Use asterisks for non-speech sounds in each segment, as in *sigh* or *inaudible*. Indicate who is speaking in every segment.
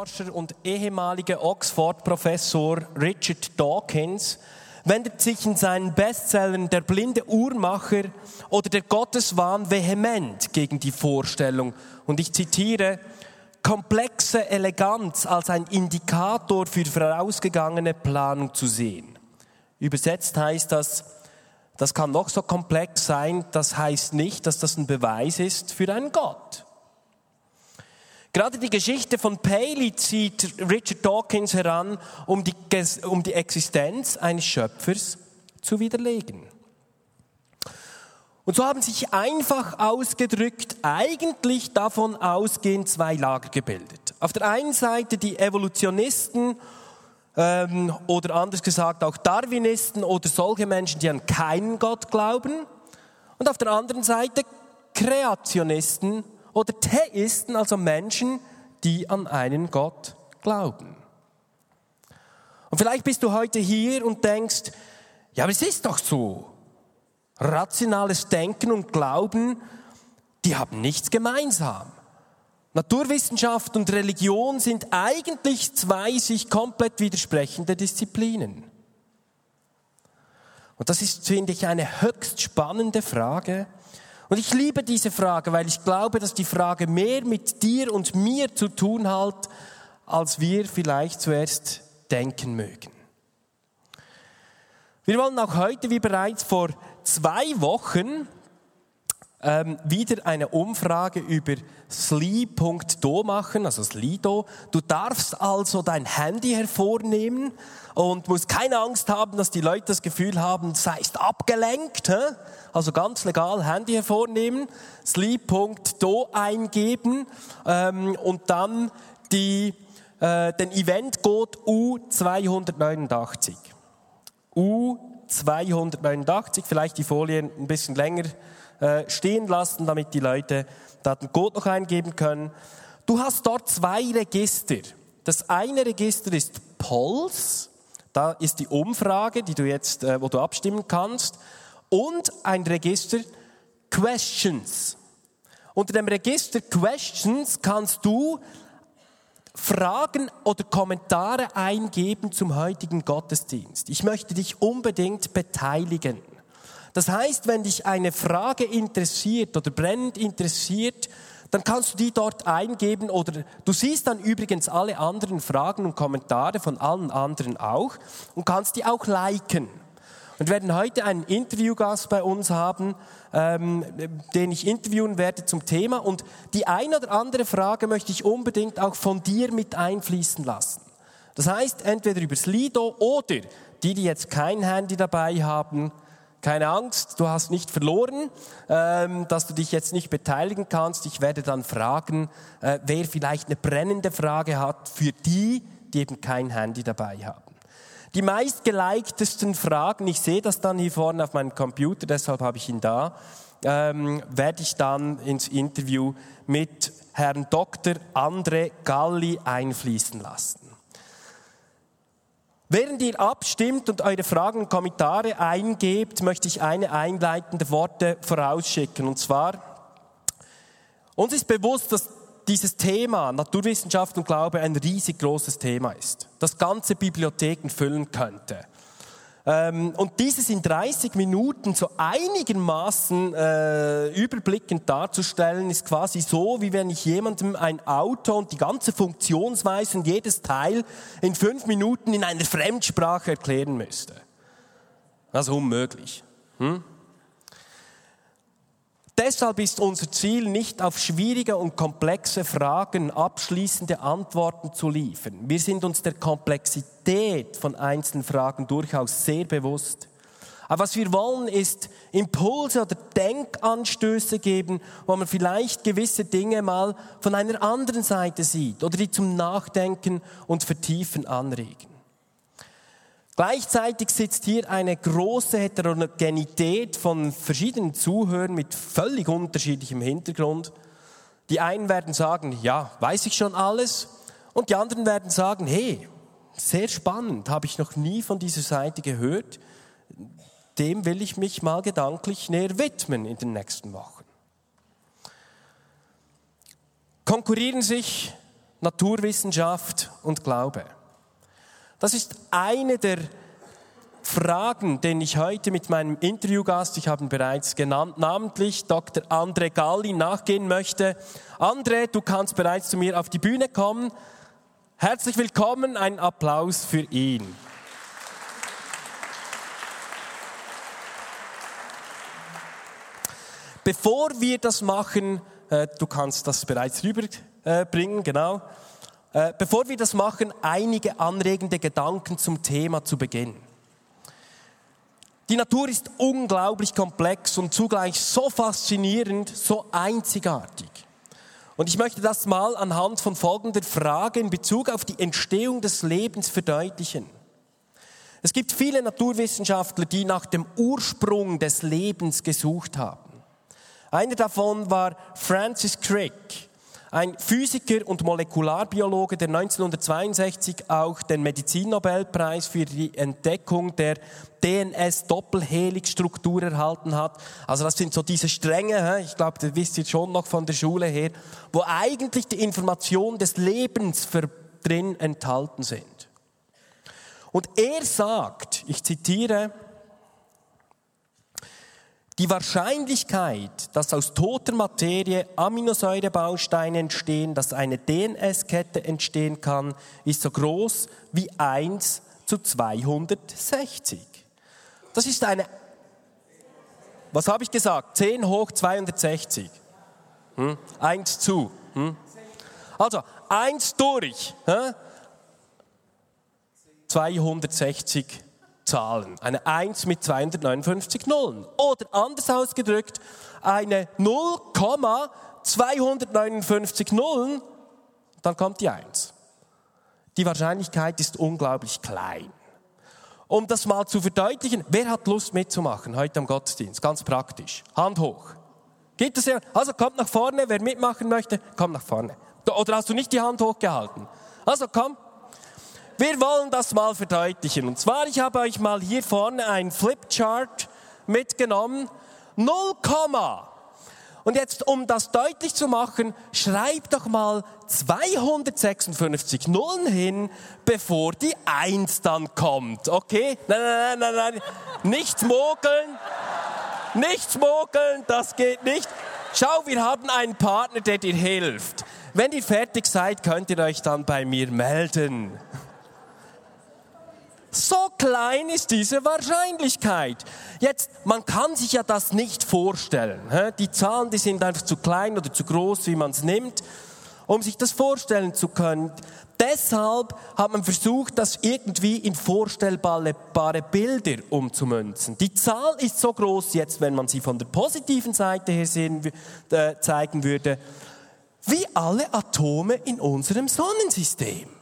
Speaker 1: Evolutionsforscher und ehemalige Oxford-Professor Richard Dawkins wendet sich in seinen Bestsellern Der blinde Uhrmacher oder Der Gotteswahn vehement gegen die Vorstellung, und ich zitiere, komplexe Eleganz als ein Indikator für vorausgegangene Planung zu sehen. Übersetzt heißt das, das kann noch so komplex sein, das heißt nicht, dass das ein Beweis ist für einen Gott. Gerade die Geschichte von Paley zieht Richard Dawkins heran, um die, um die Existenz eines Schöpfers zu widerlegen. Und so haben sich einfach ausgedrückt eigentlich davon ausgehend zwei Lager gebildet. Auf der einen Seite die Evolutionisten ähm, oder anders gesagt auch Darwinisten oder solche Menschen, die an keinen Gott glauben. Und auf der anderen Seite Kreationisten oder Theisten, also Menschen, die an einen Gott glauben. Und vielleicht bist du heute hier und denkst, ja, aber es ist doch so. Rationales Denken und Glauben, die haben nichts gemeinsam. Naturwissenschaft und Religion sind eigentlich zwei sich komplett widersprechende Disziplinen. Und das ist, finde ich, eine höchst spannende Frage. Und ich liebe diese Frage, weil ich glaube, dass die Frage mehr mit dir und mir zu tun hat, als wir vielleicht zuerst denken mögen. Wir wollen auch heute, wie bereits vor zwei Wochen, ähm, wieder eine Umfrage über sli.do machen, also Slido. Du darfst also dein Handy hervornehmen und musst keine Angst haben, dass die Leute das Gefühl haben, seist abgelenkt. Hä? Also ganz legal Handy hervornehmen, sli.do eingeben ähm, und dann die, äh, den Eventcode U289. U289, vielleicht die Folien ein bisschen länger äh, stehen lassen, damit die Leute da den Code noch eingeben können. Du hast dort zwei Register. Das eine Register ist Pulse, da ist die Umfrage, die du jetzt, äh, wo du abstimmen kannst, und ein Register Questions. Unter dem Register Questions kannst du Fragen oder Kommentare eingeben zum heutigen Gottesdienst. Ich möchte dich unbedingt beteiligen. Das heißt, wenn dich eine Frage interessiert oder brennend interessiert, dann kannst du die dort eingeben oder du siehst dann übrigens alle anderen Fragen und Kommentare von allen anderen auch und kannst die auch liken. Und wir werden heute einen Interviewgast bei uns haben, ähm, den ich interviewen werde zum Thema. Und die eine oder andere Frage möchte ich unbedingt auch von dir mit einfließen lassen. Das heißt, entweder über Slido oder die, die jetzt kein Handy dabei haben, keine Angst, du hast nicht verloren, ähm, dass du dich jetzt nicht beteiligen kannst. Ich werde dann fragen, äh, wer vielleicht eine brennende Frage hat für die, die eben kein Handy dabei haben. Die meistgelikedesten Fragen, ich sehe das dann hier vorne auf meinem Computer, deshalb habe ich ihn da, ähm, werde ich dann ins Interview mit Herrn Dr. Andre Galli einfließen lassen. Während ihr abstimmt und eure Fragen und Kommentare eingebt, möchte ich eine einleitende Worte vorausschicken. Und zwar, uns ist bewusst, dass dieses Thema Naturwissenschaft und Glaube ein riesig großes Thema ist, das ganze Bibliotheken füllen könnte. Ähm, und dieses in 30 Minuten so einigermaßen äh, überblickend darzustellen, ist quasi so, wie wenn ich jemandem ein Auto und die ganze Funktionsweise und jedes Teil in fünf Minuten in einer Fremdsprache erklären müsste. Das ist unmöglich. Hm? Deshalb ist unser Ziel nicht auf schwierige und komplexe Fragen abschließende Antworten zu liefern. Wir sind uns der Komplexität von einzelnen Fragen durchaus sehr bewusst. Aber was wir wollen, ist Impulse oder Denkanstöße geben, wo man vielleicht gewisse Dinge mal von einer anderen Seite sieht oder die zum Nachdenken und Vertiefen anregen. Gleichzeitig sitzt hier eine große Heterogenität von verschiedenen Zuhörern mit völlig unterschiedlichem Hintergrund. Die einen werden sagen, ja, weiß ich schon alles. Und die anderen werden sagen, hey, sehr spannend, habe ich noch nie von dieser Seite gehört. Dem will ich mich mal gedanklich näher widmen in den nächsten Wochen. Konkurrieren sich Naturwissenschaft und Glaube. Das ist eine der Fragen, den ich heute mit meinem Interviewgast, ich habe ihn bereits genannt, namentlich Dr. André Galli nachgehen möchte. André, du kannst bereits zu mir auf die Bühne kommen. Herzlich willkommen, ein Applaus für ihn. Bevor wir das machen, äh, du kannst das bereits rüberbringen, genau. Äh, bevor wir das machen, einige anregende Gedanken zum Thema zu Beginn. Die Natur ist unglaublich komplex und zugleich so faszinierend, so einzigartig. Und ich möchte das mal anhand von folgender Frage in Bezug auf die Entstehung des Lebens verdeutlichen. Es gibt viele Naturwissenschaftler, die nach dem Ursprung des Lebens gesucht haben. Einer davon war Francis Crick ein Physiker und Molekularbiologe, der 1962 auch den Medizinnobelpreis für die Entdeckung der DNS-Doppelhelix-Struktur erhalten hat. Also das sind so diese Stränge, ich glaube, das wisst ihr schon noch von der Schule her, wo eigentlich die Informationen des Lebens drin enthalten sind. Und er sagt, ich zitiere, die Wahrscheinlichkeit, dass aus toter Materie Aminosäurebausteine entstehen, dass eine DNS-Kette entstehen kann, ist so groß wie 1 zu 260. Das ist eine, was habe ich gesagt? 10 hoch 260. Hm? 1 zu. Hm? Also 1 durch. Hm? 260 Zahlen. Eine 1 mit 259 Nullen. Oder anders ausgedrückt, eine 0,259 Nullen, dann kommt die 1. Die Wahrscheinlichkeit ist unglaublich klein. Um das mal zu verdeutlichen, wer hat Lust mitzumachen heute am Gottesdienst? Ganz praktisch. Hand hoch. Gibt es ja? Also kommt nach vorne, wer mitmachen möchte, kommt nach vorne. Oder hast du nicht die Hand hochgehalten? Also komm, wir wollen das mal verdeutlichen. Und zwar, ich habe euch mal hier vorne ein Flipchart mitgenommen. 0, und jetzt, um das deutlich zu machen, schreib doch mal 256 Nullen hin, bevor die 1 dann kommt. Okay? Nein, nein, nein, nein, nein. Nicht mogeln. Nicht mogeln, das geht nicht. Schau, wir haben einen Partner, der dir hilft. Wenn ihr fertig seid, könnt ihr euch dann bei mir melden. So klein ist diese Wahrscheinlichkeit. Jetzt, man kann sich ja das nicht vorstellen. Die Zahlen, die sind einfach zu klein oder zu groß, wie man es nimmt, um sich das vorstellen zu können. Deshalb hat man versucht, das irgendwie in vorstellbare Bilder umzumünzen. Die Zahl ist so groß jetzt, wenn man sie von der positiven Seite her sehen, äh, zeigen würde, wie alle Atome in unserem Sonnensystem.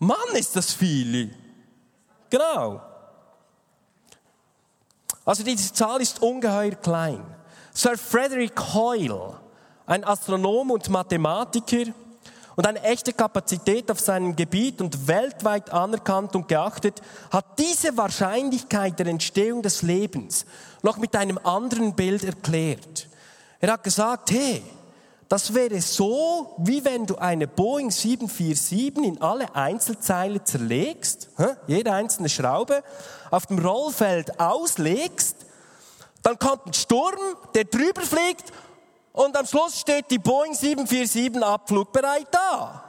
Speaker 1: Mann, ist das viel. Genau. Also diese Zahl ist ungeheuer klein. Sir Frederick Hoyle, ein Astronom und Mathematiker und eine echte Kapazität auf seinem Gebiet und weltweit anerkannt und geachtet, hat diese Wahrscheinlichkeit der Entstehung des Lebens noch mit einem anderen Bild erklärt. Er hat gesagt, hey, das wäre so, wie wenn du eine Boeing 747 in alle Einzelteile zerlegst, jede einzelne Schraube, auf dem Rollfeld auslegst, dann kommt ein Sturm, der drüber fliegt und am Schluss steht die Boeing 747 abflugbereit da.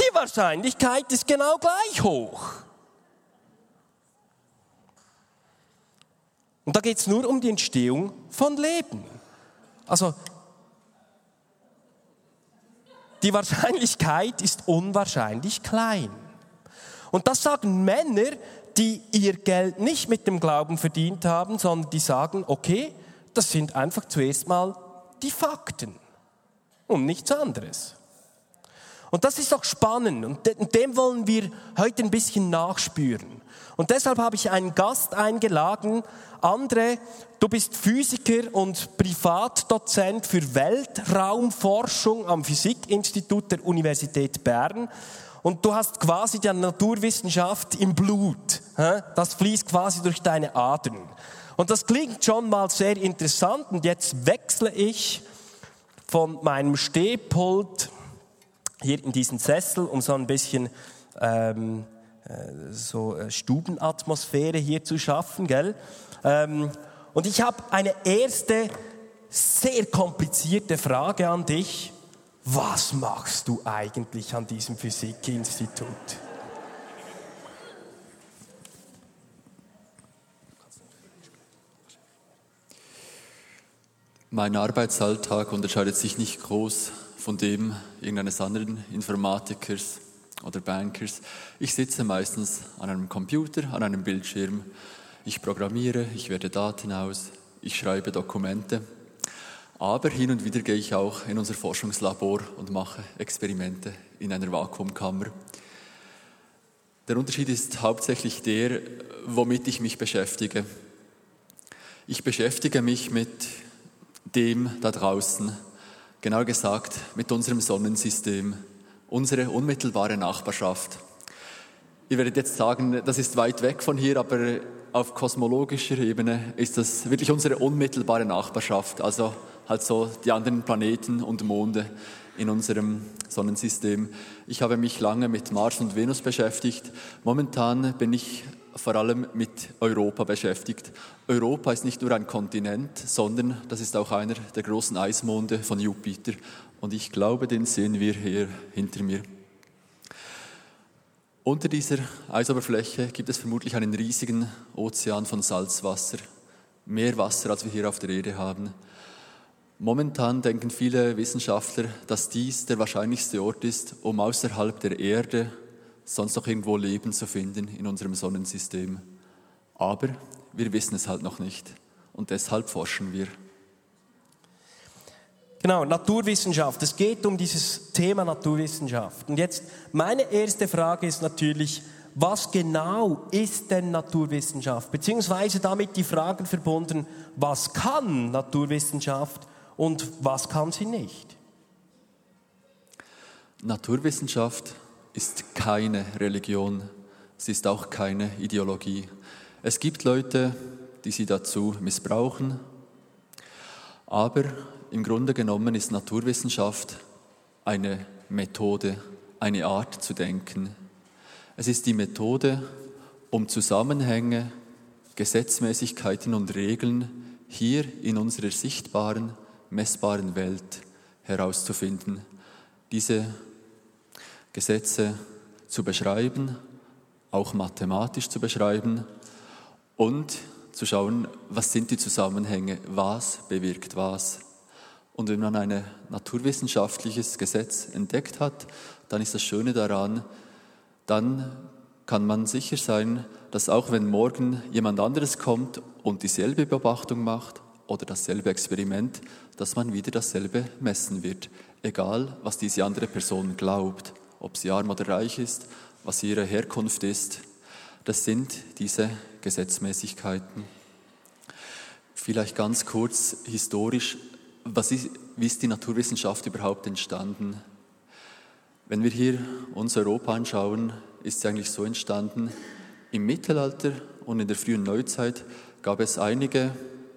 Speaker 1: Die Wahrscheinlichkeit ist genau gleich hoch. Und da geht es nur um die Entstehung von Leben. Also die Wahrscheinlichkeit ist unwahrscheinlich klein. Und das sagen Männer, die ihr Geld nicht mit dem Glauben verdient haben, sondern die sagen, okay, das sind einfach zuerst mal die Fakten und nichts anderes. Und das ist doch spannend und dem wollen wir heute ein bisschen nachspüren. Und deshalb habe ich einen Gast eingeladen. André, du bist Physiker und Privatdozent für Weltraumforschung am Physikinstitut der Universität Bern. Und du hast quasi die Naturwissenschaft im Blut. Das fließt quasi durch deine Adern. Und das klingt schon mal sehr interessant. Und jetzt wechsle ich von meinem Stehpult hier in diesen Sessel, um so ein bisschen ähm, äh, so äh, Stubenatmosphäre hier zu schaffen, gell? Ähm, und ich habe eine erste sehr komplizierte Frage an dich. Was machst du eigentlich an diesem Physikinstitut?
Speaker 2: Mein Arbeitsalltag unterscheidet sich nicht groß von dem irgendeines anderen Informatikers oder Bankers. Ich sitze meistens an einem Computer, an einem Bildschirm. Ich programmiere, ich werte Daten aus, ich schreibe Dokumente. Aber hin und wieder gehe ich auch in unser Forschungslabor und mache Experimente in einer Vakuumkammer. Der Unterschied ist hauptsächlich der, womit ich mich beschäftige. Ich beschäftige mich mit dem da draußen, genau gesagt mit unserem Sonnensystem, unsere unmittelbare Nachbarschaft. Ihr werdet jetzt sagen, das ist weit weg von hier, aber auf kosmologischer Ebene ist das wirklich unsere unmittelbare Nachbarschaft. Also halt so die anderen Planeten und Monde in unserem Sonnensystem. Ich habe mich lange mit Mars und Venus beschäftigt. Momentan bin ich vor allem mit Europa beschäftigt. Europa ist nicht nur ein Kontinent, sondern das ist auch einer der großen Eismonde von Jupiter. Und ich glaube, den sehen wir hier hinter mir. Unter dieser Eisoberfläche gibt es vermutlich einen riesigen Ozean von Salzwasser, mehr Wasser, als wir hier auf der Erde haben. Momentan denken viele Wissenschaftler, dass dies der wahrscheinlichste Ort ist, um außerhalb der Erde sonst noch irgendwo Leben zu finden in unserem Sonnensystem. Aber wir wissen es halt noch nicht und deshalb forschen wir.
Speaker 1: Genau, Naturwissenschaft. Es geht um dieses Thema Naturwissenschaft. Und jetzt meine erste Frage ist natürlich, was genau ist denn Naturwissenschaft? Beziehungsweise damit die Fragen verbunden, was kann Naturwissenschaft und was kann sie nicht?
Speaker 2: Naturwissenschaft ist keine Religion, sie ist auch keine Ideologie. Es gibt Leute, die sie dazu missbrauchen, aber im Grunde genommen ist Naturwissenschaft eine Methode, eine Art zu denken. Es ist die Methode, um Zusammenhänge, Gesetzmäßigkeiten und Regeln hier in unserer sichtbaren messbaren Welt herauszufinden, diese Gesetze zu beschreiben, auch mathematisch zu beschreiben und zu schauen, was sind die Zusammenhänge, was bewirkt was. Und wenn man ein naturwissenschaftliches Gesetz entdeckt hat, dann ist das Schöne daran, dann kann man sicher sein, dass auch wenn morgen jemand anderes kommt und dieselbe Beobachtung macht oder dasselbe Experiment, dass man wieder dasselbe messen wird, egal was diese andere Person glaubt, ob sie arm oder reich ist, was ihre Herkunft ist. Das sind diese Gesetzmäßigkeiten. Vielleicht ganz kurz historisch, ist, wie ist die Naturwissenschaft überhaupt entstanden? Wenn wir hier uns Europa anschauen, ist sie eigentlich so entstanden, im Mittelalter und in der frühen Neuzeit gab es einige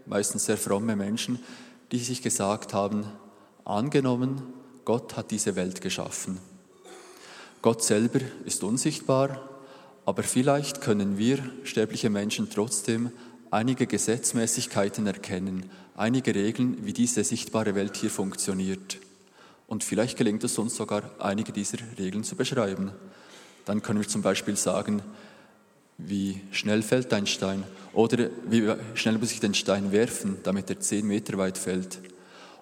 Speaker 2: meistens sehr fromme Menschen, die sich gesagt haben, angenommen, Gott hat diese Welt geschaffen. Gott selber ist unsichtbar, aber vielleicht können wir sterbliche Menschen trotzdem einige Gesetzmäßigkeiten erkennen, einige Regeln, wie diese sichtbare Welt hier funktioniert. Und vielleicht gelingt es uns sogar, einige dieser Regeln zu beschreiben. Dann können wir zum Beispiel sagen, wie schnell fällt ein Stein oder wie schnell muss ich den Stein werfen, damit er zehn Meter weit fällt.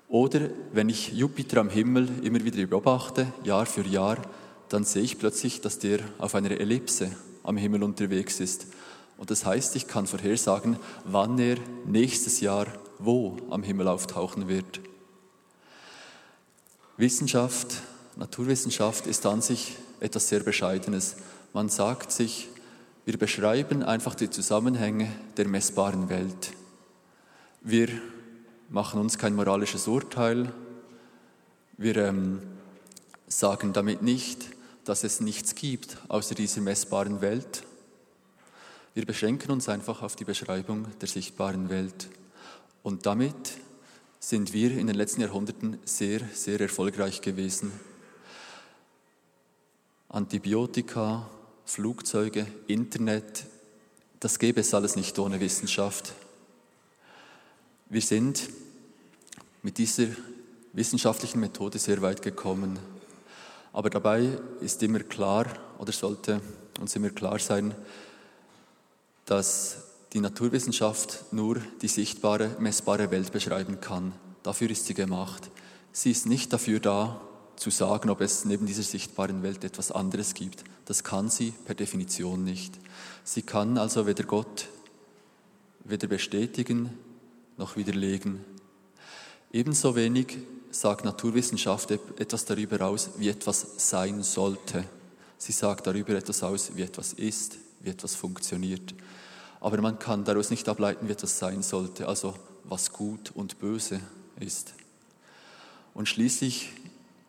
Speaker 2: Oder wenn ich Jupiter am Himmel immer wieder beobachte, Jahr für Jahr, dann sehe ich plötzlich, dass der auf einer Ellipse am Himmel unterwegs ist. Und das heißt, ich kann vorhersagen, wann er nächstes Jahr wo am Himmel auftauchen wird. Wissenschaft, Naturwissenschaft ist an sich etwas sehr Bescheidenes. Man sagt sich, wir beschreiben einfach die Zusammenhänge der messbaren Welt. Wir machen uns kein moralisches Urteil. Wir ähm, sagen damit nicht, dass es nichts gibt außer dieser messbaren Welt. Wir beschränken uns einfach auf die Beschreibung der sichtbaren Welt. Und damit sind wir in den letzten Jahrhunderten sehr, sehr erfolgreich gewesen. Antibiotika, Flugzeuge, Internet, das gäbe es alles nicht ohne Wissenschaft. Wir sind mit dieser wissenschaftlichen Methode sehr weit gekommen. Aber dabei ist immer klar oder sollte uns immer klar sein, dass die Naturwissenschaft nur die sichtbare, messbare Welt beschreiben kann. Dafür ist sie gemacht. Sie ist nicht dafür da, zu sagen, ob es neben dieser sichtbaren Welt etwas anderes gibt. Das kann sie per Definition nicht. Sie kann also weder Gott weder bestätigen noch widerlegen. Ebenso wenig sagt Naturwissenschaft etwas darüber aus, wie etwas sein sollte. Sie sagt darüber etwas aus, wie etwas ist, wie etwas funktioniert. Aber man kann daraus nicht ableiten, wie etwas sein sollte, also was gut und böse ist. Und schließlich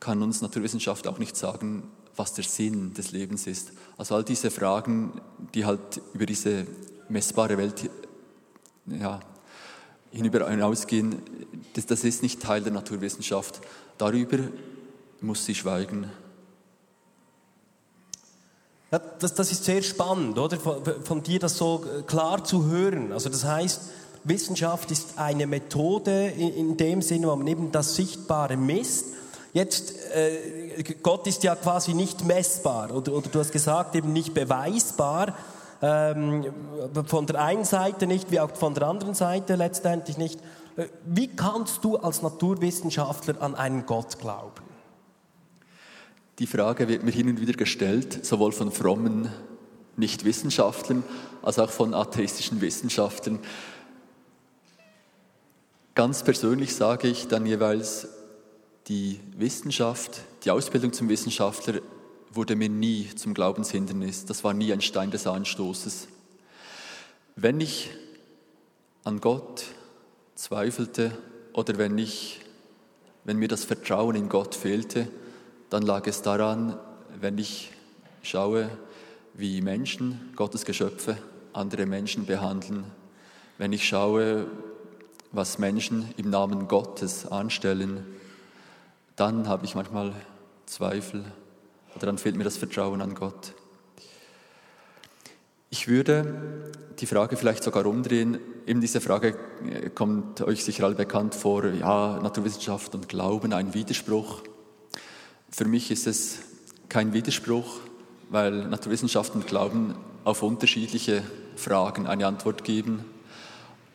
Speaker 2: kann uns Naturwissenschaft auch nicht sagen, was der Sinn des Lebens ist. Also all diese Fragen, die halt über diese messbare Welt ja, hinüber hinausgehen, das, das ist nicht Teil der Naturwissenschaft. Darüber muss sie schweigen.
Speaker 1: Ja, das, das ist sehr spannend, oder? Von, von, dir das so äh, klar zu hören. Also das heißt, Wissenschaft ist eine Methode in, in dem Sinne, wo man eben das Sichtbare misst. Jetzt, äh, Gott ist ja quasi nicht messbar, oder, oder du hast gesagt, eben nicht beweisbar ähm, von der einen Seite nicht, wie auch von der anderen Seite letztendlich nicht. Äh, wie kannst du als Naturwissenschaftler an einen Gott glauben?
Speaker 2: Die Frage wird mir hin und wieder gestellt, sowohl von frommen Nichtwissenschaftlern als auch von atheistischen Wissenschaftlern. Ganz persönlich sage ich dann jeweils, die Wissenschaft, die Ausbildung zum Wissenschaftler wurde mir nie zum Glaubenshindernis. Das war nie ein Stein des Anstoßes. Wenn ich an Gott zweifelte oder wenn ich, wenn mir das Vertrauen in Gott fehlte, dann lag es daran, wenn ich schaue, wie Menschen, Gottes Geschöpfe, andere Menschen behandeln, wenn ich schaue, was Menschen im Namen Gottes anstellen, dann habe ich manchmal Zweifel oder dann fehlt mir das Vertrauen an Gott. Ich würde die Frage vielleicht sogar umdrehen. Eben diese Frage äh, kommt euch sicher alle bekannt vor, ja, Naturwissenschaft und Glauben, ein Widerspruch. Für mich ist es kein Widerspruch, weil Naturwissenschaft und Glauben auf unterschiedliche Fragen eine Antwort geben.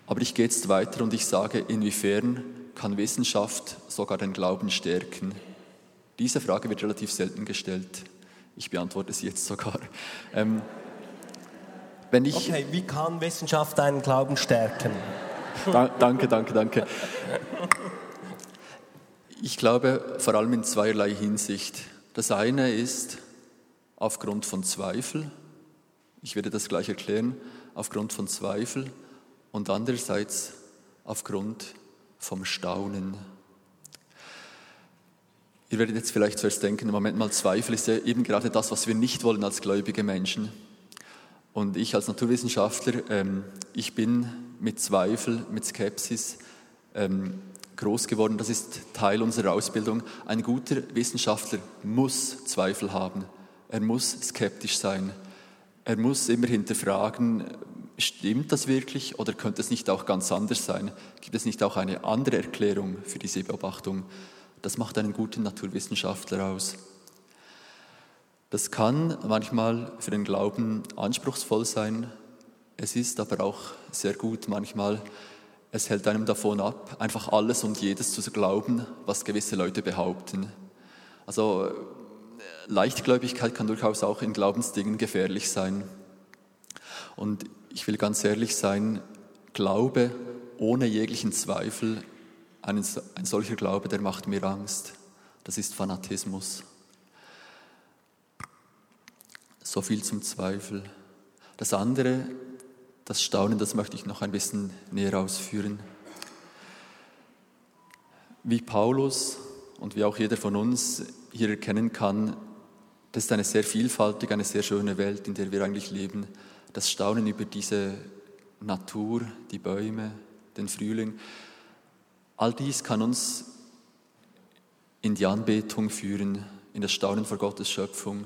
Speaker 2: Aber ich gehe jetzt weiter und ich sage, inwiefern kann Wissenschaft sogar den Glauben stärken? Diese Frage wird relativ selten gestellt. Ich beantworte sie jetzt sogar. Ähm,
Speaker 1: wenn ich okay, wie kann Wissenschaft deinen Glauben stärken?
Speaker 2: Da, danke, danke, danke. Ich glaube vor allem in zweierlei Hinsicht. Das eine ist aufgrund von Zweifel. Ich werde das gleich erklären. Aufgrund von Zweifel und andererseits aufgrund vom Staunen. Ihr werdet jetzt vielleicht zuerst denken, Moment mal Zweifel ist ja eben gerade das, was wir nicht wollen als gläubige Menschen. Und ich als Naturwissenschaftler, ähm, ich bin mit Zweifel, mit Skepsis ähm, groß geworden. Das ist Teil unserer Ausbildung. Ein guter Wissenschaftler muss Zweifel haben. Er muss skeptisch sein. Er muss immer hinterfragen, stimmt das wirklich oder könnte es nicht auch ganz anders sein? Gibt es nicht auch eine andere Erklärung für diese Beobachtung? Das macht einen guten Naturwissenschaftler aus. Das kann manchmal für den Glauben anspruchsvoll sein. Es ist aber auch sehr gut manchmal. Es hält einem davon ab, einfach alles und jedes zu glauben, was gewisse Leute behaupten. Also Leichtgläubigkeit kann durchaus auch in Glaubensdingen gefährlich sein. Und ich will ganz ehrlich sein, Glaube ohne jeglichen Zweifel, ein, ein solcher Glaube, der macht mir Angst. Das ist Fanatismus. So viel zum Zweifel. Das andere, das Staunen, das möchte ich noch ein bisschen näher ausführen. Wie Paulus und wie auch jeder von uns hier erkennen kann, das ist eine sehr vielfältige, eine sehr schöne Welt, in der wir eigentlich leben. Das Staunen über diese Natur, die Bäume, den Frühling, all dies kann uns in die Anbetung führen, in das Staunen vor Gottes Schöpfung.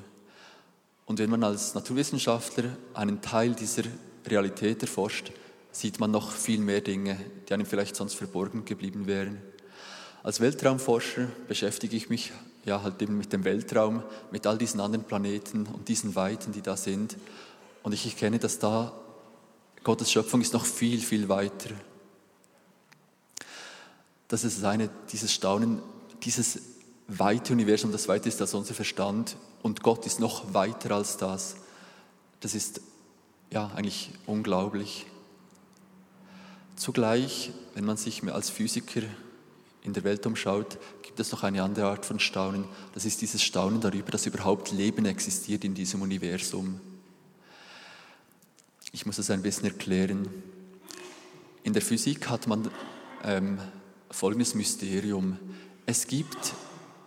Speaker 2: Und wenn man als Naturwissenschaftler einen Teil dieser Realität erforscht, sieht man noch viel mehr Dinge, die einem vielleicht sonst verborgen geblieben wären. Als Weltraumforscher beschäftige ich mich ja halt eben mit dem Weltraum, mit all diesen anderen Planeten und diesen Weiten, die da sind. Und ich erkenne, dass da Gottes Schöpfung ist noch viel, viel weiter. Das ist eine, dieses Staunen, dieses weite Universum, das weiter ist als unser Verstand und Gott ist noch weiter als das. Das ist ja eigentlich unglaublich. Zugleich, wenn man sich als Physiker in der Welt umschaut, gibt es noch eine andere Art von Staunen. Das ist dieses Staunen darüber, dass überhaupt Leben existiert in diesem Universum. Ich muss es ein bisschen erklären. In der Physik hat man ähm, folgendes Mysterium. Es gibt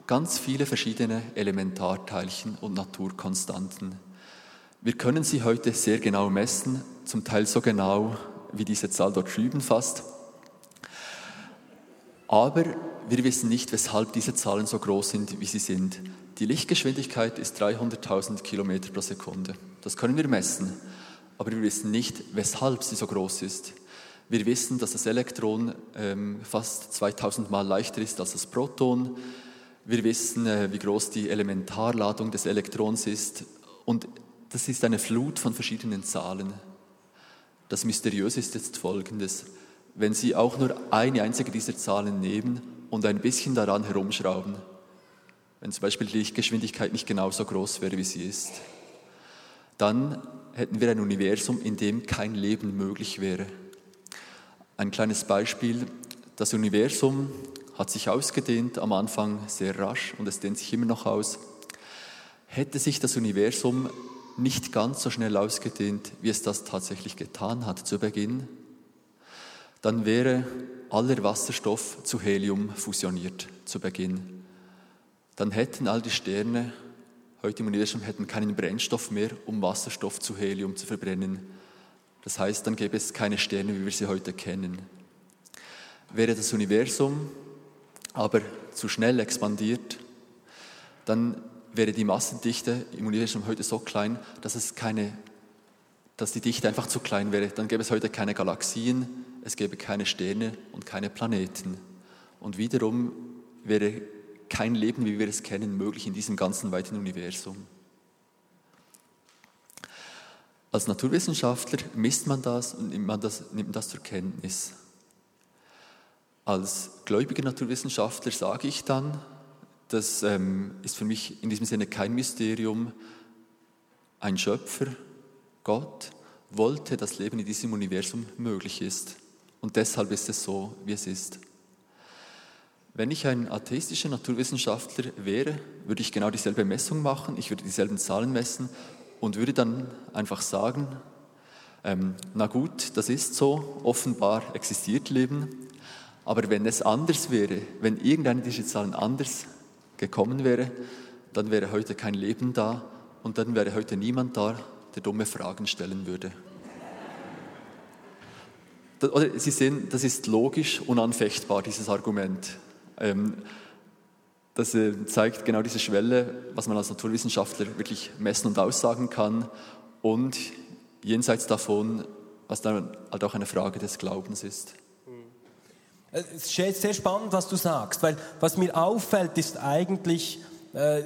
Speaker 2: ganz viele verschiedene Elementarteilchen und Naturkonstanten. Wir können sie heute sehr genau messen, zum Teil so genau wie diese Zahl dort drüben fast. Aber wir wissen nicht, weshalb diese Zahlen so groß sind, wie sie sind. Die Lichtgeschwindigkeit ist 300.000 Kilometer pro Sekunde. Das können wir messen, aber wir wissen nicht, weshalb sie so groß ist. Wir wissen, dass das Elektron ähm, fast 2000 Mal leichter ist als das Proton. Wir wissen, äh, wie groß die Elementarladung des Elektrons ist. Und das ist eine Flut von verschiedenen Zahlen. Das Mysteriöse ist jetzt folgendes wenn Sie auch nur eine einzige dieser Zahlen nehmen und ein bisschen daran herumschrauben, wenn zum Beispiel die Lichtgeschwindigkeit nicht genauso groß wäre, wie sie ist, dann hätten wir ein Universum, in dem kein Leben möglich wäre. Ein kleines Beispiel, das Universum hat sich ausgedehnt, am Anfang sehr rasch und es dehnt sich immer noch aus. Hätte sich das Universum nicht ganz so schnell ausgedehnt, wie es das tatsächlich getan hat zu Beginn, dann wäre aller Wasserstoff zu Helium fusioniert zu Beginn. Dann hätten all die Sterne heute im Universum hätten keinen Brennstoff mehr, um Wasserstoff zu Helium zu verbrennen. Das heißt, dann gäbe es keine Sterne, wie wir sie heute kennen. Wäre das Universum aber zu schnell expandiert, dann wäre die Massendichte im Universum heute so klein, dass es keine, dass die Dichte einfach zu klein wäre. Dann gäbe es heute keine Galaxien, es gäbe keine Sterne und keine Planeten. Und wiederum wäre kein Leben, wie wir es kennen, möglich in diesem ganzen weiten Universum. Als Naturwissenschaftler misst man das und nimmt, man das, nimmt das zur Kenntnis. Als gläubiger Naturwissenschaftler sage ich dann, das ähm, ist für mich in diesem Sinne kein Mysterium, ein Schöpfer, Gott, wollte, dass Leben in diesem Universum möglich ist. Und deshalb ist es so, wie es ist. Wenn ich ein atheistischer Naturwissenschaftler wäre, würde ich genau dieselbe Messung machen, ich würde dieselben Zahlen messen und würde dann einfach sagen, ähm, na gut, das ist so, offenbar existiert Leben, aber wenn es anders wäre, wenn irgendeine dieser Zahlen anders gekommen wäre, dann wäre heute kein Leben da und dann wäre heute niemand da, der dumme Fragen stellen würde. Sie sehen, das ist logisch unanfechtbar, dieses Argument. Ähm, das äh, zeigt genau diese Schwelle, was man als Naturwissenschaftler wirklich messen und aussagen kann und jenseits davon, was dann halt auch eine Frage des Glaubens ist.
Speaker 1: Es ist sehr spannend, was du sagst, weil was mir auffällt, ist eigentlich, äh,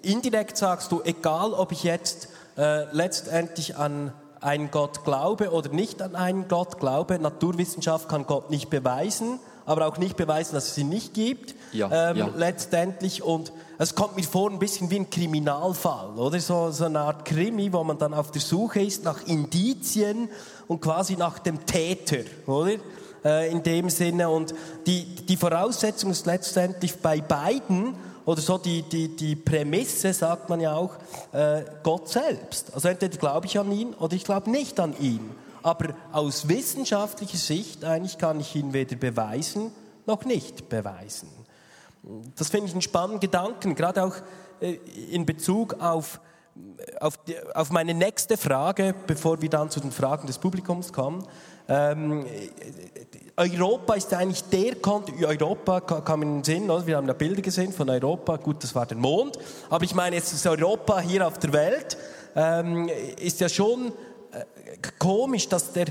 Speaker 1: indirekt sagst du, egal ob ich jetzt äh, letztendlich an einen Gott glaube oder nicht an einen Gott glaube. Naturwissenschaft kann Gott nicht beweisen, aber auch nicht beweisen, dass es sie nicht gibt.
Speaker 2: Ja,
Speaker 1: ähm,
Speaker 2: ja.
Speaker 1: Letztendlich und es kommt mir vor ein bisschen wie ein Kriminalfall, oder so, so eine Art Krimi, wo man dann auf der Suche ist nach Indizien und quasi nach dem Täter, oder? Äh, in dem Sinne und die die Voraussetzung ist letztendlich bei beiden oder so die, die, die Prämisse, sagt man ja auch, äh, Gott selbst. Also entweder glaube ich an ihn oder ich glaube nicht an ihn. Aber aus wissenschaftlicher Sicht eigentlich kann ich ihn weder beweisen noch nicht beweisen. Das finde ich einen spannenden Gedanken, gerade auch äh, in Bezug auf, auf, die, auf meine nächste Frage, bevor wir dann zu den Fragen des Publikums kommen. Ähm, Europa ist eigentlich der Kontinent, Europa kam in den Sinn, oder? wir haben ja Bilder gesehen von Europa, gut, das war der Mond, aber ich meine jetzt ist Europa hier auf der Welt, ähm, ist ja schon äh, komisch, dass, der,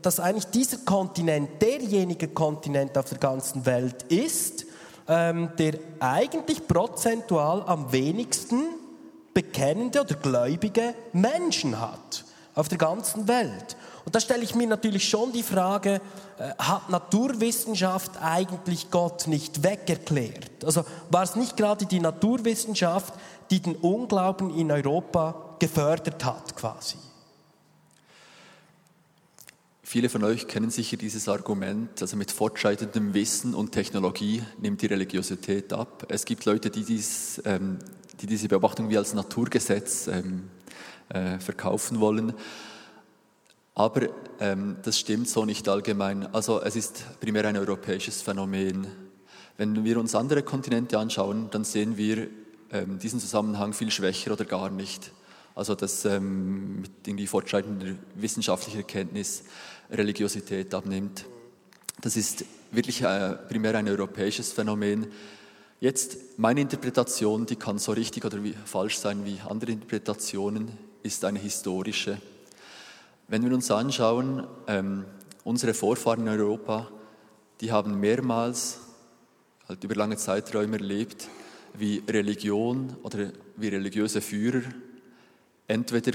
Speaker 1: dass eigentlich dieser Kontinent derjenige Kontinent auf der ganzen Welt ist, ähm, der eigentlich prozentual am wenigsten bekennende oder gläubige Menschen hat auf der ganzen Welt. Und da stelle ich mir natürlich schon die Frage, äh, hat Naturwissenschaft eigentlich Gott nicht wegerklärt? Also war es nicht gerade die Naturwissenschaft, die den Unglauben in Europa gefördert hat quasi?
Speaker 2: Viele von euch kennen sicher dieses Argument, also mit fortschreitendem Wissen und Technologie nimmt die Religiosität ab. Es gibt Leute, die, dies, ähm, die diese Beobachtung wie als Naturgesetz ähm, äh, verkaufen wollen. Aber ähm, das stimmt so nicht allgemein. Also es ist primär ein europäisches Phänomen. Wenn wir uns andere Kontinente anschauen, dann sehen wir ähm, diesen Zusammenhang viel schwächer oder gar nicht. Also dass ähm, mit irgendwie fortschreitender wissenschaftlicher Erkenntnis Religiosität abnimmt. Das ist wirklich äh, primär ein europäisches Phänomen. Jetzt meine Interpretation, die kann so richtig oder falsch sein wie andere Interpretationen, ist eine historische. Wenn wir uns anschauen, ähm, unsere Vorfahren in Europa, die haben mehrmals halt über lange Zeiträume erlebt, wie Religion oder wie religiöse Führer entweder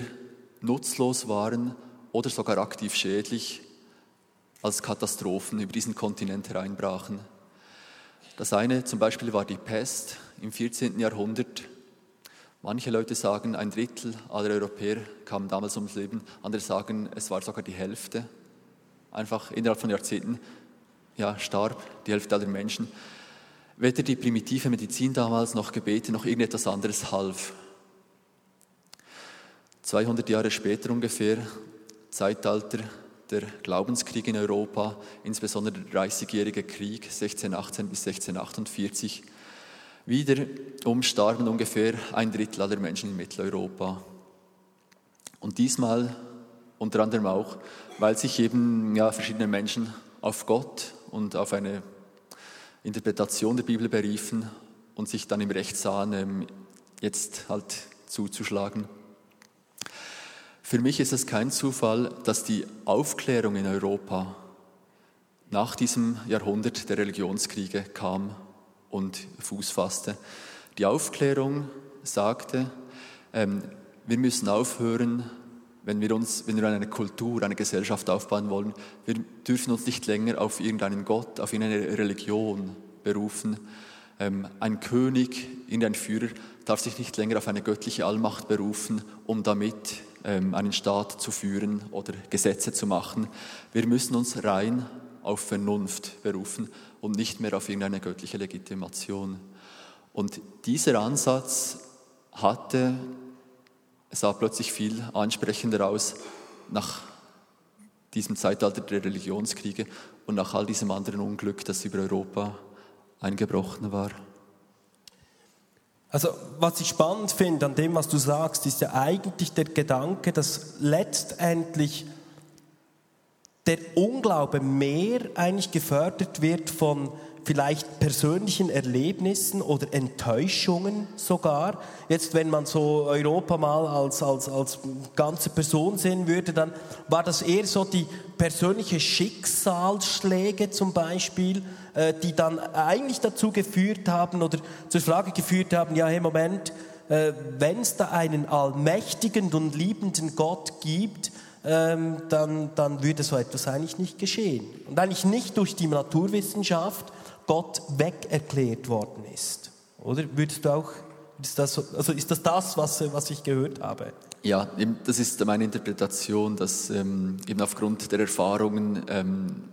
Speaker 2: nutzlos waren oder sogar aktiv schädlich als Katastrophen über diesen Kontinent hereinbrachen. Das eine zum Beispiel war die Pest im 14. Jahrhundert, Manche Leute sagen, ein Drittel aller Europäer kamen damals ums Leben, andere sagen, es war sogar die Hälfte. Einfach innerhalb von Jahrzehnten ja, starb die Hälfte aller Menschen. Weder die primitive Medizin damals noch Gebete noch irgendetwas anderes half. 200 Jahre später ungefähr, Zeitalter der Glaubenskrieg in Europa, insbesondere der Dreißigjährige Krieg 1618 bis 1648, wieder umstarben ungefähr ein Drittel aller Menschen in Mitteleuropa. Und diesmal unter anderem auch, weil sich eben ja, verschiedene Menschen auf Gott und auf eine Interpretation der Bibel beriefen und sich dann im Recht sahen, ähm, jetzt halt zuzuschlagen. Für mich ist es kein Zufall, dass die Aufklärung in Europa nach diesem Jahrhundert der Religionskriege kam und Fuß fasste. Die Aufklärung sagte, ähm, wir müssen aufhören, wenn wir, uns, wenn wir eine Kultur, eine Gesellschaft aufbauen wollen, wir dürfen uns nicht länger auf irgendeinen Gott, auf irgendeine Religion berufen. Ähm, ein König, irgendein Führer darf sich nicht länger auf eine göttliche Allmacht berufen, um damit einen Staat zu führen oder Gesetze zu machen. Wir müssen uns rein auf Vernunft berufen und nicht mehr auf irgendeine göttliche Legitimation. Und dieser Ansatz hatte, sah plötzlich viel ansprechender aus nach diesem Zeitalter der Religionskriege und nach all diesem anderen Unglück, das über Europa eingebrochen war.
Speaker 1: Also was ich spannend finde an dem, was du sagst, ist ja eigentlich der Gedanke, dass letztendlich der Unglaube mehr eigentlich gefördert wird von vielleicht persönlichen Erlebnissen oder Enttäuschungen sogar. Jetzt, wenn man so Europa mal als, als, als ganze Person sehen würde, dann war das eher so die persönliche Schicksalsschläge zum Beispiel, äh, die dann eigentlich dazu geführt haben oder zur Frage geführt haben, ja, hey, Moment, äh, wenn es da einen allmächtigen und liebenden Gott gibt, ähm, dann, dann würde so etwas eigentlich nicht geschehen. Und eigentlich nicht durch die Naturwissenschaft Gott wegerklärt worden ist. Oder würdest du auch, ist das, also ist das das, was, was ich gehört habe?
Speaker 2: Ja, das ist meine Interpretation, dass ähm, eben aufgrund der Erfahrungen, ähm,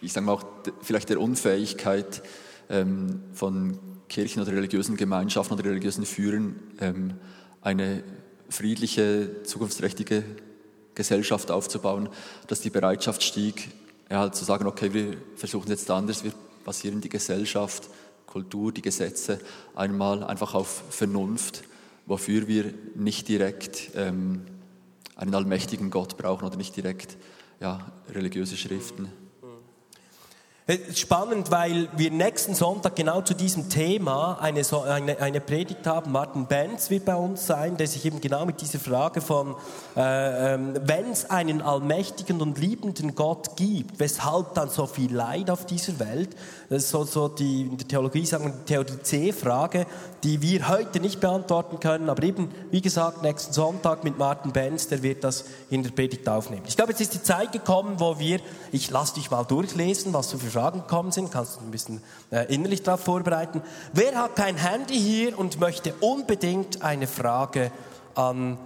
Speaker 2: ich sage mal auch vielleicht der Unfähigkeit ähm, von Kirchen oder religiösen Gemeinschaften oder religiösen Führern ähm, eine friedliche, zukunftsträchtige Gesellschaft aufzubauen, dass die Bereitschaft stieg, ja, halt zu sagen, okay, wir versuchen jetzt anders, wir basieren die Gesellschaft, Kultur, die Gesetze einmal einfach auf Vernunft, wofür wir nicht direkt ähm, einen allmächtigen Gott brauchen oder nicht direkt ja, religiöse Schriften.
Speaker 1: Spannend, weil wir nächsten Sonntag genau zu diesem Thema eine, eine, eine Predigt haben. Martin Benz wird bei uns sein, der sich eben genau mit dieser Frage von, äh, ähm, wenn es einen allmächtigen und liebenden Gott gibt, weshalb dann so viel Leid auf dieser Welt? Das ist so, so die, in der Theologie sagen die Theodizee-Frage, die wir heute nicht beantworten können, aber eben, wie gesagt, nächsten Sonntag mit Martin Benz, der wird das in der Predigt aufnehmen. Ich glaube, jetzt ist die Zeit gekommen, wo wir, ich lasse dich mal durchlesen, was du für Fragen gekommen sind, kannst du ein bisschen äh, innerlich darauf vorbereiten. Wer hat kein Handy hier und möchte unbedingt eine Frage an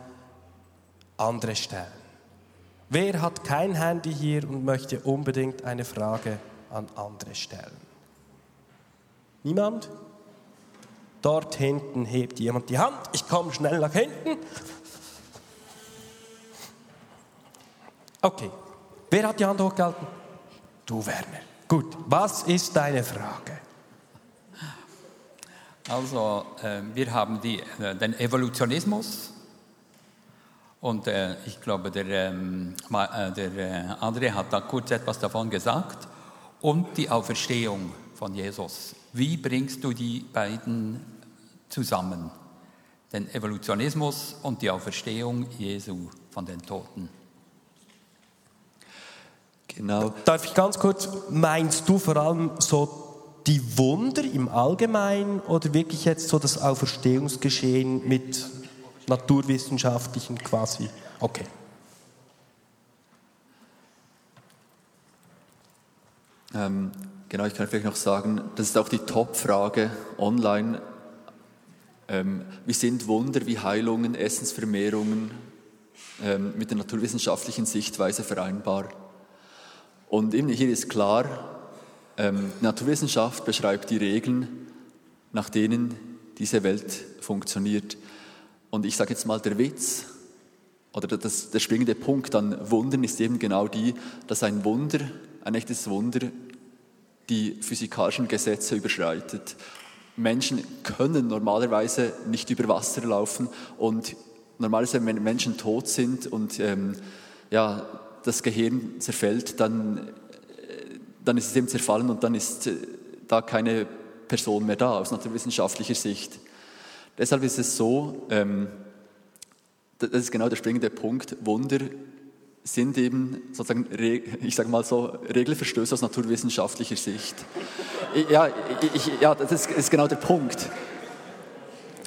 Speaker 1: andere stellen? Wer hat kein Handy hier und möchte unbedingt eine Frage an andere stellen? Niemand? Dort hinten hebt jemand die Hand. Ich komme schnell nach hinten. Okay. Wer hat die Hand hochgehalten? Du, Werner. Gut, was ist deine Frage?
Speaker 3: Also, äh, wir haben die, äh, den Evolutionismus und äh, ich glaube, der, ähm, äh, der äh, André hat da kurz etwas davon gesagt und die Auferstehung von Jesus. Wie bringst du die beiden zusammen? Den Evolutionismus und die Auferstehung Jesu von den Toten.
Speaker 1: Genau. Darf ich ganz kurz, meinst du vor allem so die Wunder im Allgemeinen oder wirklich jetzt so das Auferstehungsgeschehen mit naturwissenschaftlichen quasi? Okay.
Speaker 2: Ähm, genau, ich kann vielleicht noch sagen, das ist auch die Top-Frage online. Ähm, wie sind Wunder wie Heilungen, Essensvermehrungen ähm, mit der naturwissenschaftlichen Sichtweise vereinbar? Und eben hier ist klar, ähm, Naturwissenschaft beschreibt die Regeln, nach denen diese Welt funktioniert. Und ich sage jetzt mal, der Witz oder das, der springende Punkt an Wundern ist eben genau die, dass ein Wunder, ein echtes Wunder, die physikalischen Gesetze überschreitet. Menschen können normalerweise nicht über Wasser laufen und normalerweise, wenn Menschen tot sind und ähm, ja, das Gehirn zerfällt, dann, äh, dann ist es eben zerfallen und dann ist äh, da keine Person mehr da aus naturwissenschaftlicher Sicht. Deshalb ist es so, ähm, das ist genau der springende Punkt, Wunder sind eben sozusagen, ich sage mal so, Regelverstöße aus naturwissenschaftlicher Sicht. Ja, ich, ja das ist, genau der Punkt.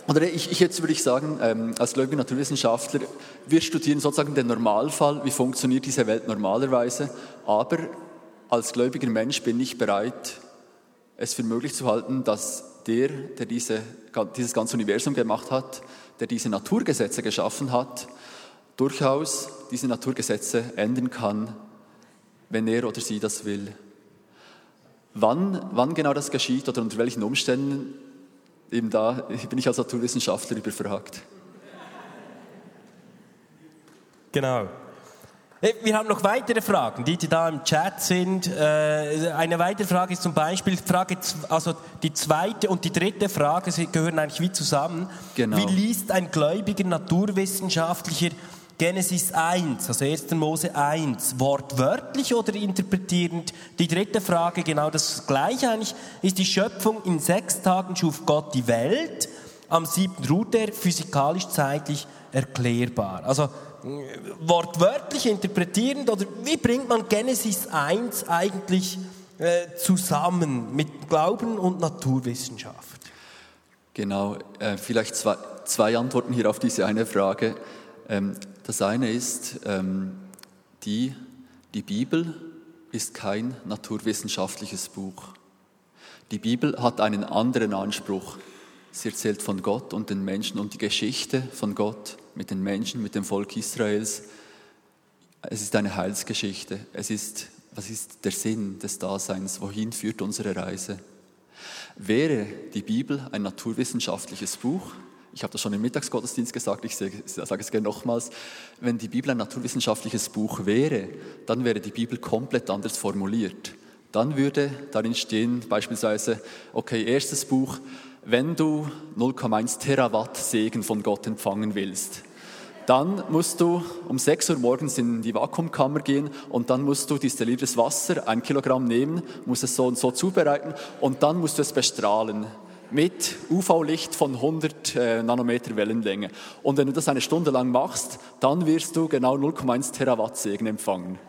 Speaker 2: Oder ich, ich jetzt würde ich sagen, ähm, als gläubiger Naturwissenschaftler, wir studieren sozusagen den Normalfall, wie funktioniert diese Welt normalerweise, aber als gläubiger Mensch bin ich bereit, es für möglich zu halten, dass der, der diese, dieses ganze Universum gemacht hat, der diese Naturgesetze geschaffen hat, durchaus diese Naturgesetze ändern kann, wenn er oder sie das will. Wann, wann genau das geschieht oder unter welchen Umständen, eben da bin ich als Naturwissenschaftler überfragt.
Speaker 1: Genau. Wir haben noch weitere Fragen, die, die da im Chat sind. Äh, eine weitere Frage ist zum Beispiel, Frage, also die zweite und die dritte Frage sie gehören eigentlich wie zusammen. Genau. Wie liest ein gläubiger Naturwissenschaftlicher Genesis 1, also 1. Mose 1, wortwörtlich oder interpretierend? Die dritte Frage, genau das gleiche eigentlich, ist die Schöpfung in sechs Tagen schuf Gott die Welt, am siebten ruht er, physikalisch, zeitlich erklärbar. Also wortwörtlich interpretierend oder wie bringt man Genesis 1 eigentlich äh, zusammen mit Glauben und Naturwissenschaft?
Speaker 2: Genau, äh, vielleicht zwei, zwei Antworten hier auf diese eine Frage. Ähm, das eine ist, ähm, die, die Bibel ist kein naturwissenschaftliches Buch. Die Bibel hat einen anderen Anspruch. Sie erzählt von Gott und den Menschen und die Geschichte von Gott mit den Menschen, mit dem Volk Israels. Es ist eine Heilsgeschichte. Es ist, was ist der Sinn des Daseins? Wohin führt unsere Reise? Wäre die Bibel ein naturwissenschaftliches Buch, ich habe das schon im Mittagsgottesdienst gesagt, ich sage es gerne nochmals, wenn die Bibel ein naturwissenschaftliches Buch wäre, dann wäre die Bibel komplett anders formuliert. Dann würde darin stehen beispielsweise, okay, erstes Buch, wenn du 0,1 Terawatt Segen von Gott empfangen willst, dann musst du um 6 Uhr morgens in die Vakuumkammer gehen und dann musst du distilliertes Wasser, ein Kilogramm nehmen, musst es so und so zubereiten und dann musst du es bestrahlen mit UV-Licht von 100 äh, Nanometer Wellenlänge. Und wenn du das eine Stunde lang machst, dann wirst du genau 0,1 Terawatt Segen empfangen.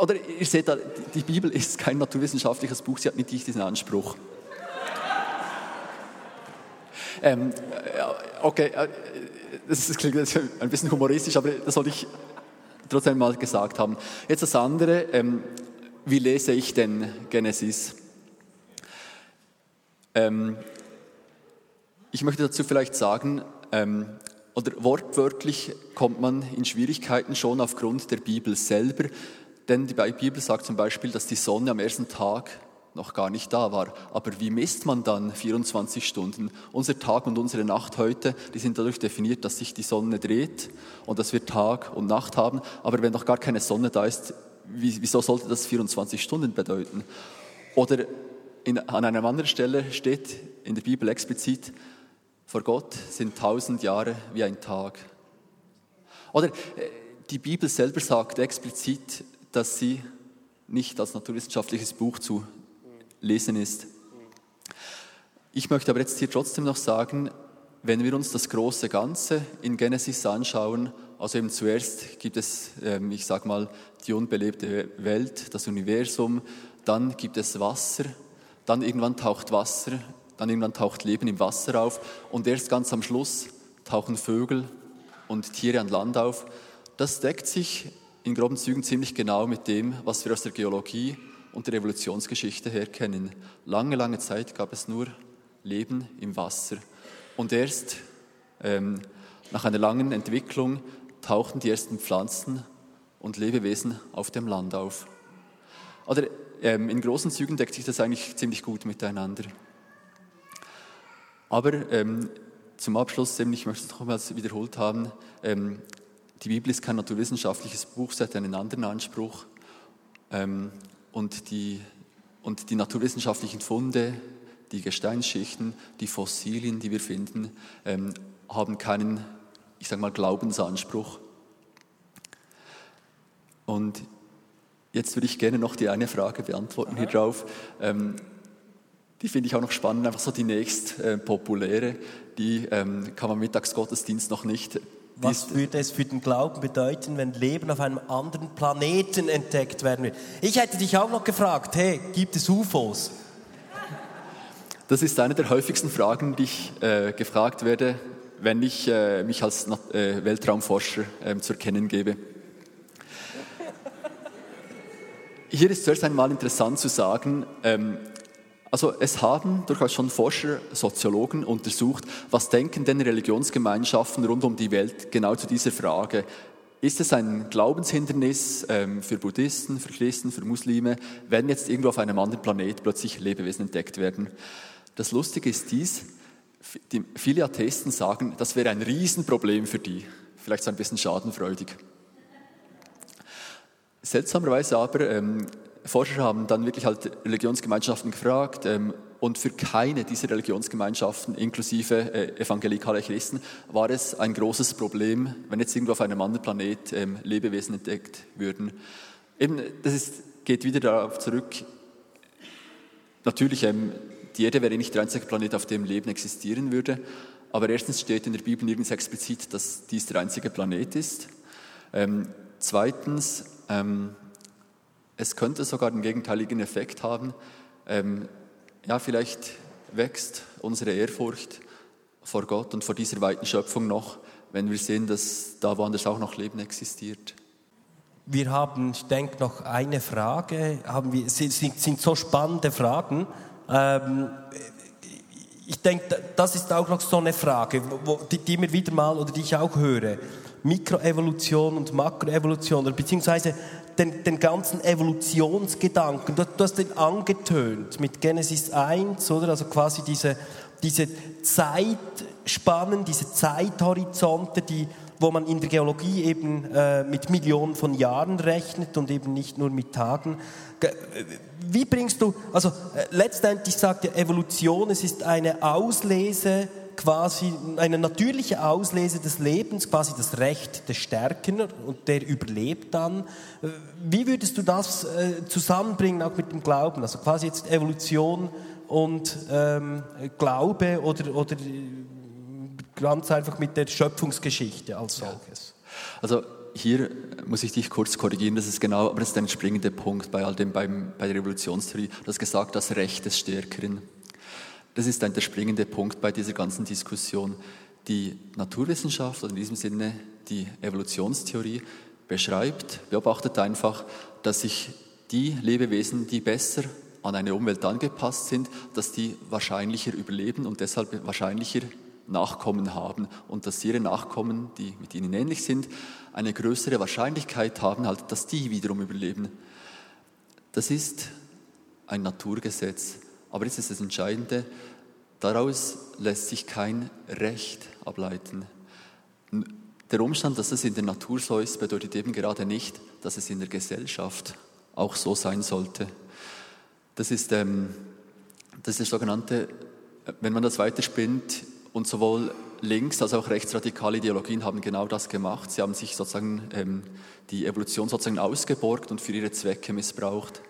Speaker 2: Oder ihr seht, die Bibel ist kein naturwissenschaftliches Buch, sie hat nicht diesen Anspruch. Ähm, äh, okay, äh, das klingt jetzt ein bisschen humoristisch, aber das sollte ich trotzdem mal gesagt haben. Jetzt das andere, ähm, wie lese ich denn Genesis? Ähm, ich möchte dazu vielleicht sagen, ähm, oder wortwörtlich kommt man in Schwierigkeiten schon aufgrund der Bibel selber, denn die Bibel sagt zum Beispiel, dass die Sonne am ersten Tag noch gar nicht da war. Aber wie misst man dann 24 Stunden? Unser Tag und unsere Nacht heute, die sind dadurch definiert, dass sich die Sonne dreht und dass wir Tag und Nacht haben. Aber wenn noch gar keine Sonne da ist, wieso sollte das 24 Stunden bedeuten? Oder in, an einer anderen Stelle steht in der Bibel explizit, vor Gott sind tausend Jahre wie ein Tag. Oder äh, die Bibel selber sagt explizit, dass sie nicht als naturwissenschaftliches Buch zu lesen ist. Ich möchte aber jetzt hier trotzdem noch sagen, wenn wir uns das große Ganze in Genesis anschauen, also eben zuerst gibt es, ähm, ich sage mal, die unbelebte Welt, das Universum, dann gibt es Wasser, dann irgendwann taucht Wasser, dann irgendwann taucht Leben im Wasser auf und erst ganz am Schluss tauchen Vögel und Tiere an Land auf. Das deckt sich in groben Zügen ziemlich genau mit dem, was wir aus der Geologie und der Evolutionsgeschichte her kennen. Lange, lange Zeit gab es nur Leben im Wasser. Und erst ähm, nach einer langen Entwicklung tauchten die ersten Pflanzen und Lebewesen auf dem Land auf. Oder ähm, in großen Zügen deckt sich das eigentlich ziemlich gut miteinander. Aber ähm, zum Abschluss, ich möchte es nochmals wiederholt haben, ähm, die Bibel ist kein naturwissenschaftliches Buch, sie hat einen anderen Anspruch. Ähm, und, die, und die naturwissenschaftlichen Funde, die Gesteinsschichten, die Fossilien, die wir finden, ähm, haben keinen, ich sage mal, Glaubensanspruch. Und jetzt würde ich gerne noch die eine Frage beantworten hier drauf. Ähm, die finde ich auch noch spannend, einfach so die nächst äh, populäre, die ähm, kann man Mittagsgottesdienst noch nicht
Speaker 1: was würde es für den Glauben bedeuten, wenn Leben auf einem anderen Planeten entdeckt werden würde? Ich hätte dich auch noch gefragt, hey, gibt es UFOs?
Speaker 2: Das ist eine der häufigsten Fragen, die ich äh, gefragt werde, wenn ich äh, mich als äh, Weltraumforscher ähm, zu erkennen gebe. Hier ist zuerst einmal interessant zu sagen, ähm, also es haben durchaus schon Forscher, Soziologen untersucht, was denken denn Religionsgemeinschaften rund um die Welt genau zu dieser Frage. Ist es ein Glaubenshindernis ähm, für Buddhisten, für Christen, für Muslime, wenn jetzt irgendwo auf einem anderen Planet plötzlich Lebewesen entdeckt werden? Das Lustige ist dies, die, viele Atheisten sagen, das wäre ein Riesenproblem für die, vielleicht so ein bisschen schadenfreudig. Seltsamerweise aber ähm, Forscher haben dann wirklich halt Religionsgemeinschaften gefragt ähm, und für keine dieser Religionsgemeinschaften, inklusive äh, evangelikale Christen, war es ein großes Problem, wenn jetzt irgendwo auf einem anderen Planet ähm, Lebewesen entdeckt würden. Eben, das ist, geht wieder darauf zurück, natürlich, ähm, die Erde wäre nicht der einzige Planet, auf dem Leben existieren würde, aber erstens steht in der Bibel nirgends explizit, dass dies der einzige Planet ist. Ähm, zweitens, ähm, es könnte sogar den gegenteiligen Effekt haben. Ähm, ja, vielleicht wächst unsere Ehrfurcht vor Gott und vor dieser weiten Schöpfung noch, wenn wir sehen, dass da woanders auch noch Leben existiert.
Speaker 1: Wir haben, ich denke, noch eine Frage. Haben wir, sind, sind so spannende Fragen. Ähm, ich denke, das ist auch noch so eine Frage, die, die mir wieder mal oder die ich auch höre. Mikroevolution und Makroevolution, oder beziehungsweise den, den ganzen Evolutionsgedanken. Du, du, hast den angetönt mit Genesis 1, oder? Also quasi diese, diese Zeitspannen, diese Zeithorizonte, die, wo man in der Geologie eben äh, mit Millionen von Jahren rechnet und eben nicht nur mit Tagen. Wie bringst du, also äh, letztendlich sagt ja Evolution, es ist eine Auslese, quasi eine natürliche Auslese des Lebens, quasi das Recht des Stärken und der überlebt dann. Äh, wie würdest du das äh, zusammenbringen, auch mit dem Glauben? Also quasi jetzt Evolution und ähm, Glaube oder, oder ganz einfach mit der Schöpfungsgeschichte als solches.
Speaker 2: Also hier muss ich dich kurz korrigieren, das ist genau, aber das ist ein springender Punkt bei all dem, beim, bei der Revolutionstheorie. Du hast gesagt, das Recht des Stärkeren. Das ist ein der springende Punkt bei dieser ganzen Diskussion. Die Naturwissenschaft, oder in diesem Sinne die Evolutionstheorie, beschreibt, beobachtet einfach, dass sich die Lebewesen, die besser an eine Umwelt angepasst sind, dass die wahrscheinlicher überleben und deshalb wahrscheinlicher Nachkommen haben und dass ihre Nachkommen, die mit ihnen ähnlich sind, eine größere Wahrscheinlichkeit haben, halt, dass die wiederum überleben. Das ist ein Naturgesetz. Aber jetzt ist das Entscheidende, daraus lässt sich kein Recht ableiten. Der Umstand, dass es in der Natur so ist, bedeutet eben gerade nicht, dass es in der Gesellschaft auch so sein sollte. Das ist, ähm, das ist der sogenannte, wenn man das weiterspinnt, und sowohl links- als auch rechtsradikale Ideologien haben genau das gemacht. Sie haben sich sozusagen ähm, die Evolution sozusagen ausgeborgt und für ihre Zwecke missbraucht.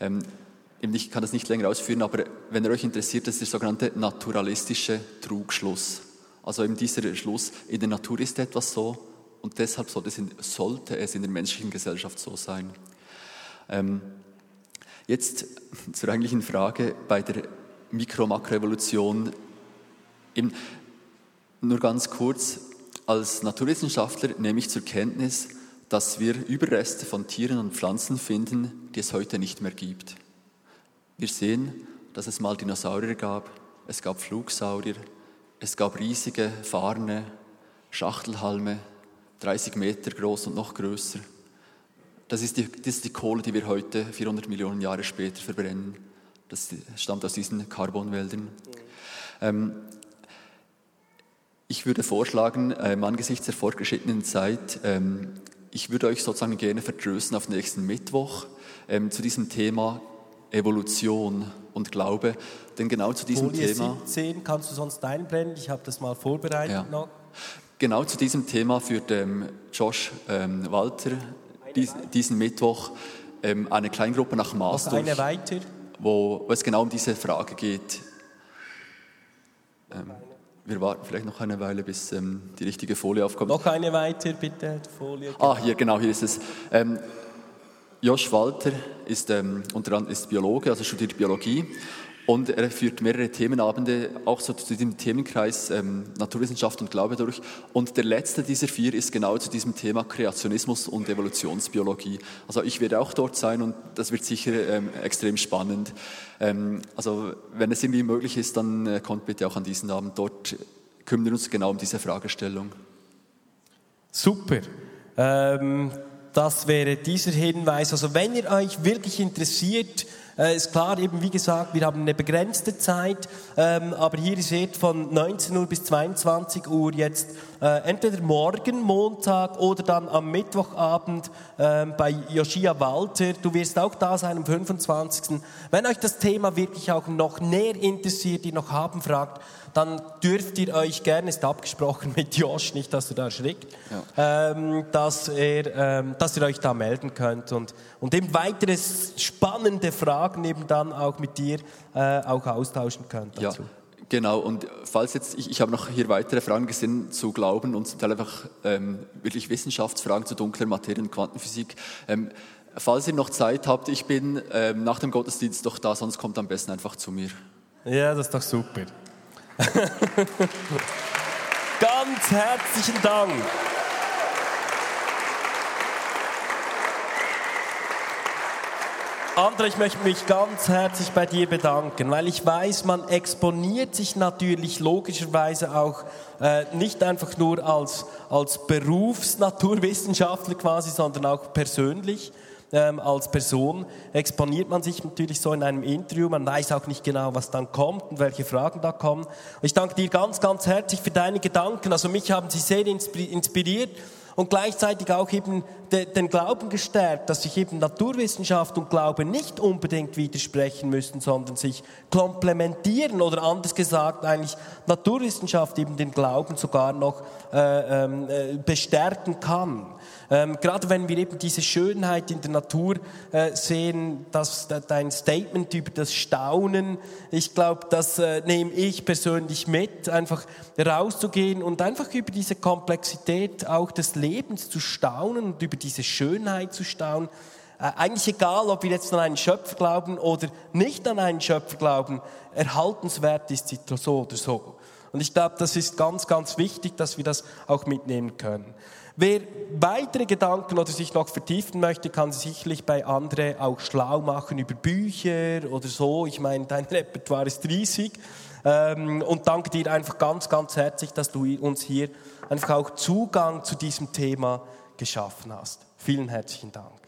Speaker 2: Ähm, ich kann das nicht länger ausführen, aber wenn ihr euch interessiert, das ist der sogenannte naturalistische Trugschluss. Also eben dieser Schluss, in der Natur ist etwas so und deshalb sollte es in, der menschlichen Gesellschaft so sein. Ähm, jetzt zur eigentlichen Frage bei der Mikro-Makroevolution nur ganz kurz, als Naturwissenschaftler nehme ich zur Kenntnis, dass wir Überreste von Tieren und Pflanzen finden, die es heute nicht mehr gibt. Wir sehen, dass es mal Dinosaurier gab, es gab Flugsaurier, es gab riesige Farne, Schachtelhalme, 30 Meter groß und noch größer. Das ist, die, das ist die Kohle, die wir heute 400 Millionen Jahre später verbrennen. Das stammt aus diesen Carbonwäldern. Ähm, ich würde vorschlagen, ähm, angesichts der fortgeschrittenen Zeit, ähm, ich würde euch sozusagen gerne vertrösten auf nächsten Mittwoch ähm, zu diesem Thema Evolution und Glaube. Denn genau zu diesem
Speaker 1: Folie
Speaker 2: Thema.
Speaker 1: 17 kannst du sonst einblenden, ich habe das mal vorbereitet
Speaker 2: Ja.
Speaker 1: noch.
Speaker 2: Genau zu diesem Thema führt ähm, Josh ähm, Walter dies, diesen Mittwoch ähm, eine Kleingruppe nach Maas
Speaker 1: Noch
Speaker 2: durch,
Speaker 1: eine weiter.
Speaker 2: wo, wo es genau um diese Frage geht. Ähm, wir warten vielleicht noch eine Weile, bis ähm, die richtige Folie aufkommt.
Speaker 1: Noch eine weiter, bitte, Folie.
Speaker 2: Ah, hier, genau, hier ist es. Ähm, Josh Walter ist, ähm, unter anderem ist Biologe, also studiert Biologie und er führt mehrere Themenabende auch so zu diesem Themenkreis ähm, Naturwissenschaft und Glaube durch. Und der letzte dieser vier ist genau zu diesem Thema Kreationismus und Evolutionsbiologie. Also ich werde auch dort sein und das wird sicher ähm, extrem spannend. Ähm, also wenn es irgendwie möglich ist, dann äh, kommt bitte auch an diesen Abend. Dort kümmern wir uns genau um diese Fragestellung.
Speaker 1: Super. Das wäre dieser Hinweis. Also wenn ihr euch wirklich interessiert, äh, ist klar, eben wie gesagt, wir haben eine begrenzte Zeit, ähm, aber hier seht von 19 Uhr bis 22 Uhr jetzt äh, entweder morgen, Montag oder dann am Mittwochabend ähm, bei Joschia Walter. Du wirst auch da sein am 25. Wenn euch das Thema wirklich auch noch näher interessiert, ihr noch haben fragt, dann dürft ihr euch gerne, ist abgesprochen mit Josh, nicht, dass du da erschrickt, ähm, dass, er, ähm, dass ihr euch da melden könnt und, und eben weitere spannende Fragen eben dann auch mit dir äh, auch austauschen könnt dazu.
Speaker 2: Ja, genau. Und falls jetzt, ich, ich habe noch hier weitere Fragen gesehen zu Glauben und zum Teil einfach ähm, wirklich Wissenschaftsfragen zu dunkler Materie und Quantenphysik. Ähm, falls ihr noch Zeit habt, ich bin ähm, nach dem Gottesdienst doch da, sonst kommt am besten einfach zu mir.
Speaker 1: Ja, das ist doch super. *laughs* Ganz herzlichen Dank. André, ich möchte mich ganz herzlich bei dir bedanken, weil ich weiß, man exponiert sich natürlich logischerweise auch äh, nicht einfach nur als, als Berufsnaturwissenschaftler quasi, sondern auch persönlich. Ähm, als Person exponiert man sich natürlich so in einem Interview. Man weiß auch nicht genau, was dann kommt und welche Fragen da kommen. Ich danke dir ganz, ganz herzlich für deine Gedanken. Also mich haben sie sehr inspiriert und gleichzeitig auch eben de, den Glauben gestärkt, dass sich eben Naturwissenschaft und Glaube nicht unbedingt widersprechen müssen, sondern sich komplementieren oder anders gesagt eigentlich Naturwissenschaft eben den Glauben sogar noch äh, ähm, äh, bestärken kann. Ähm, gerade wenn wir eben diese Schönheit in der Natur äh, sehen, dass dein Statement über das Staunen, ich glaube, das äh, nehme ich persönlich mit, einfach rauszugehen und einfach über diese Komplexität auch des Lebens zu staunen und über diese Schönheit zu staunen. Äh, eigentlich egal, ob wir jetzt an einen Schöpfer glauben oder nicht an einen Schöpfer glauben, erhaltenswert ist sie so oder so. Und ich glaube, das ist ganz, ganz wichtig, dass wir das auch mitnehmen können. Wer weitere Gedanken oder sich noch vertiefen möchte, kann sich sicherlich bei anderen auch schlau machen über Bücher oder so. Ich meine, dein Repertoire ist riesig. Ähm, und danke dir einfach ganz, ganz herzlich, dass du uns hier einfach auch Zugang zu diesem Thema geschaffen hast. Vielen herzlichen Dank.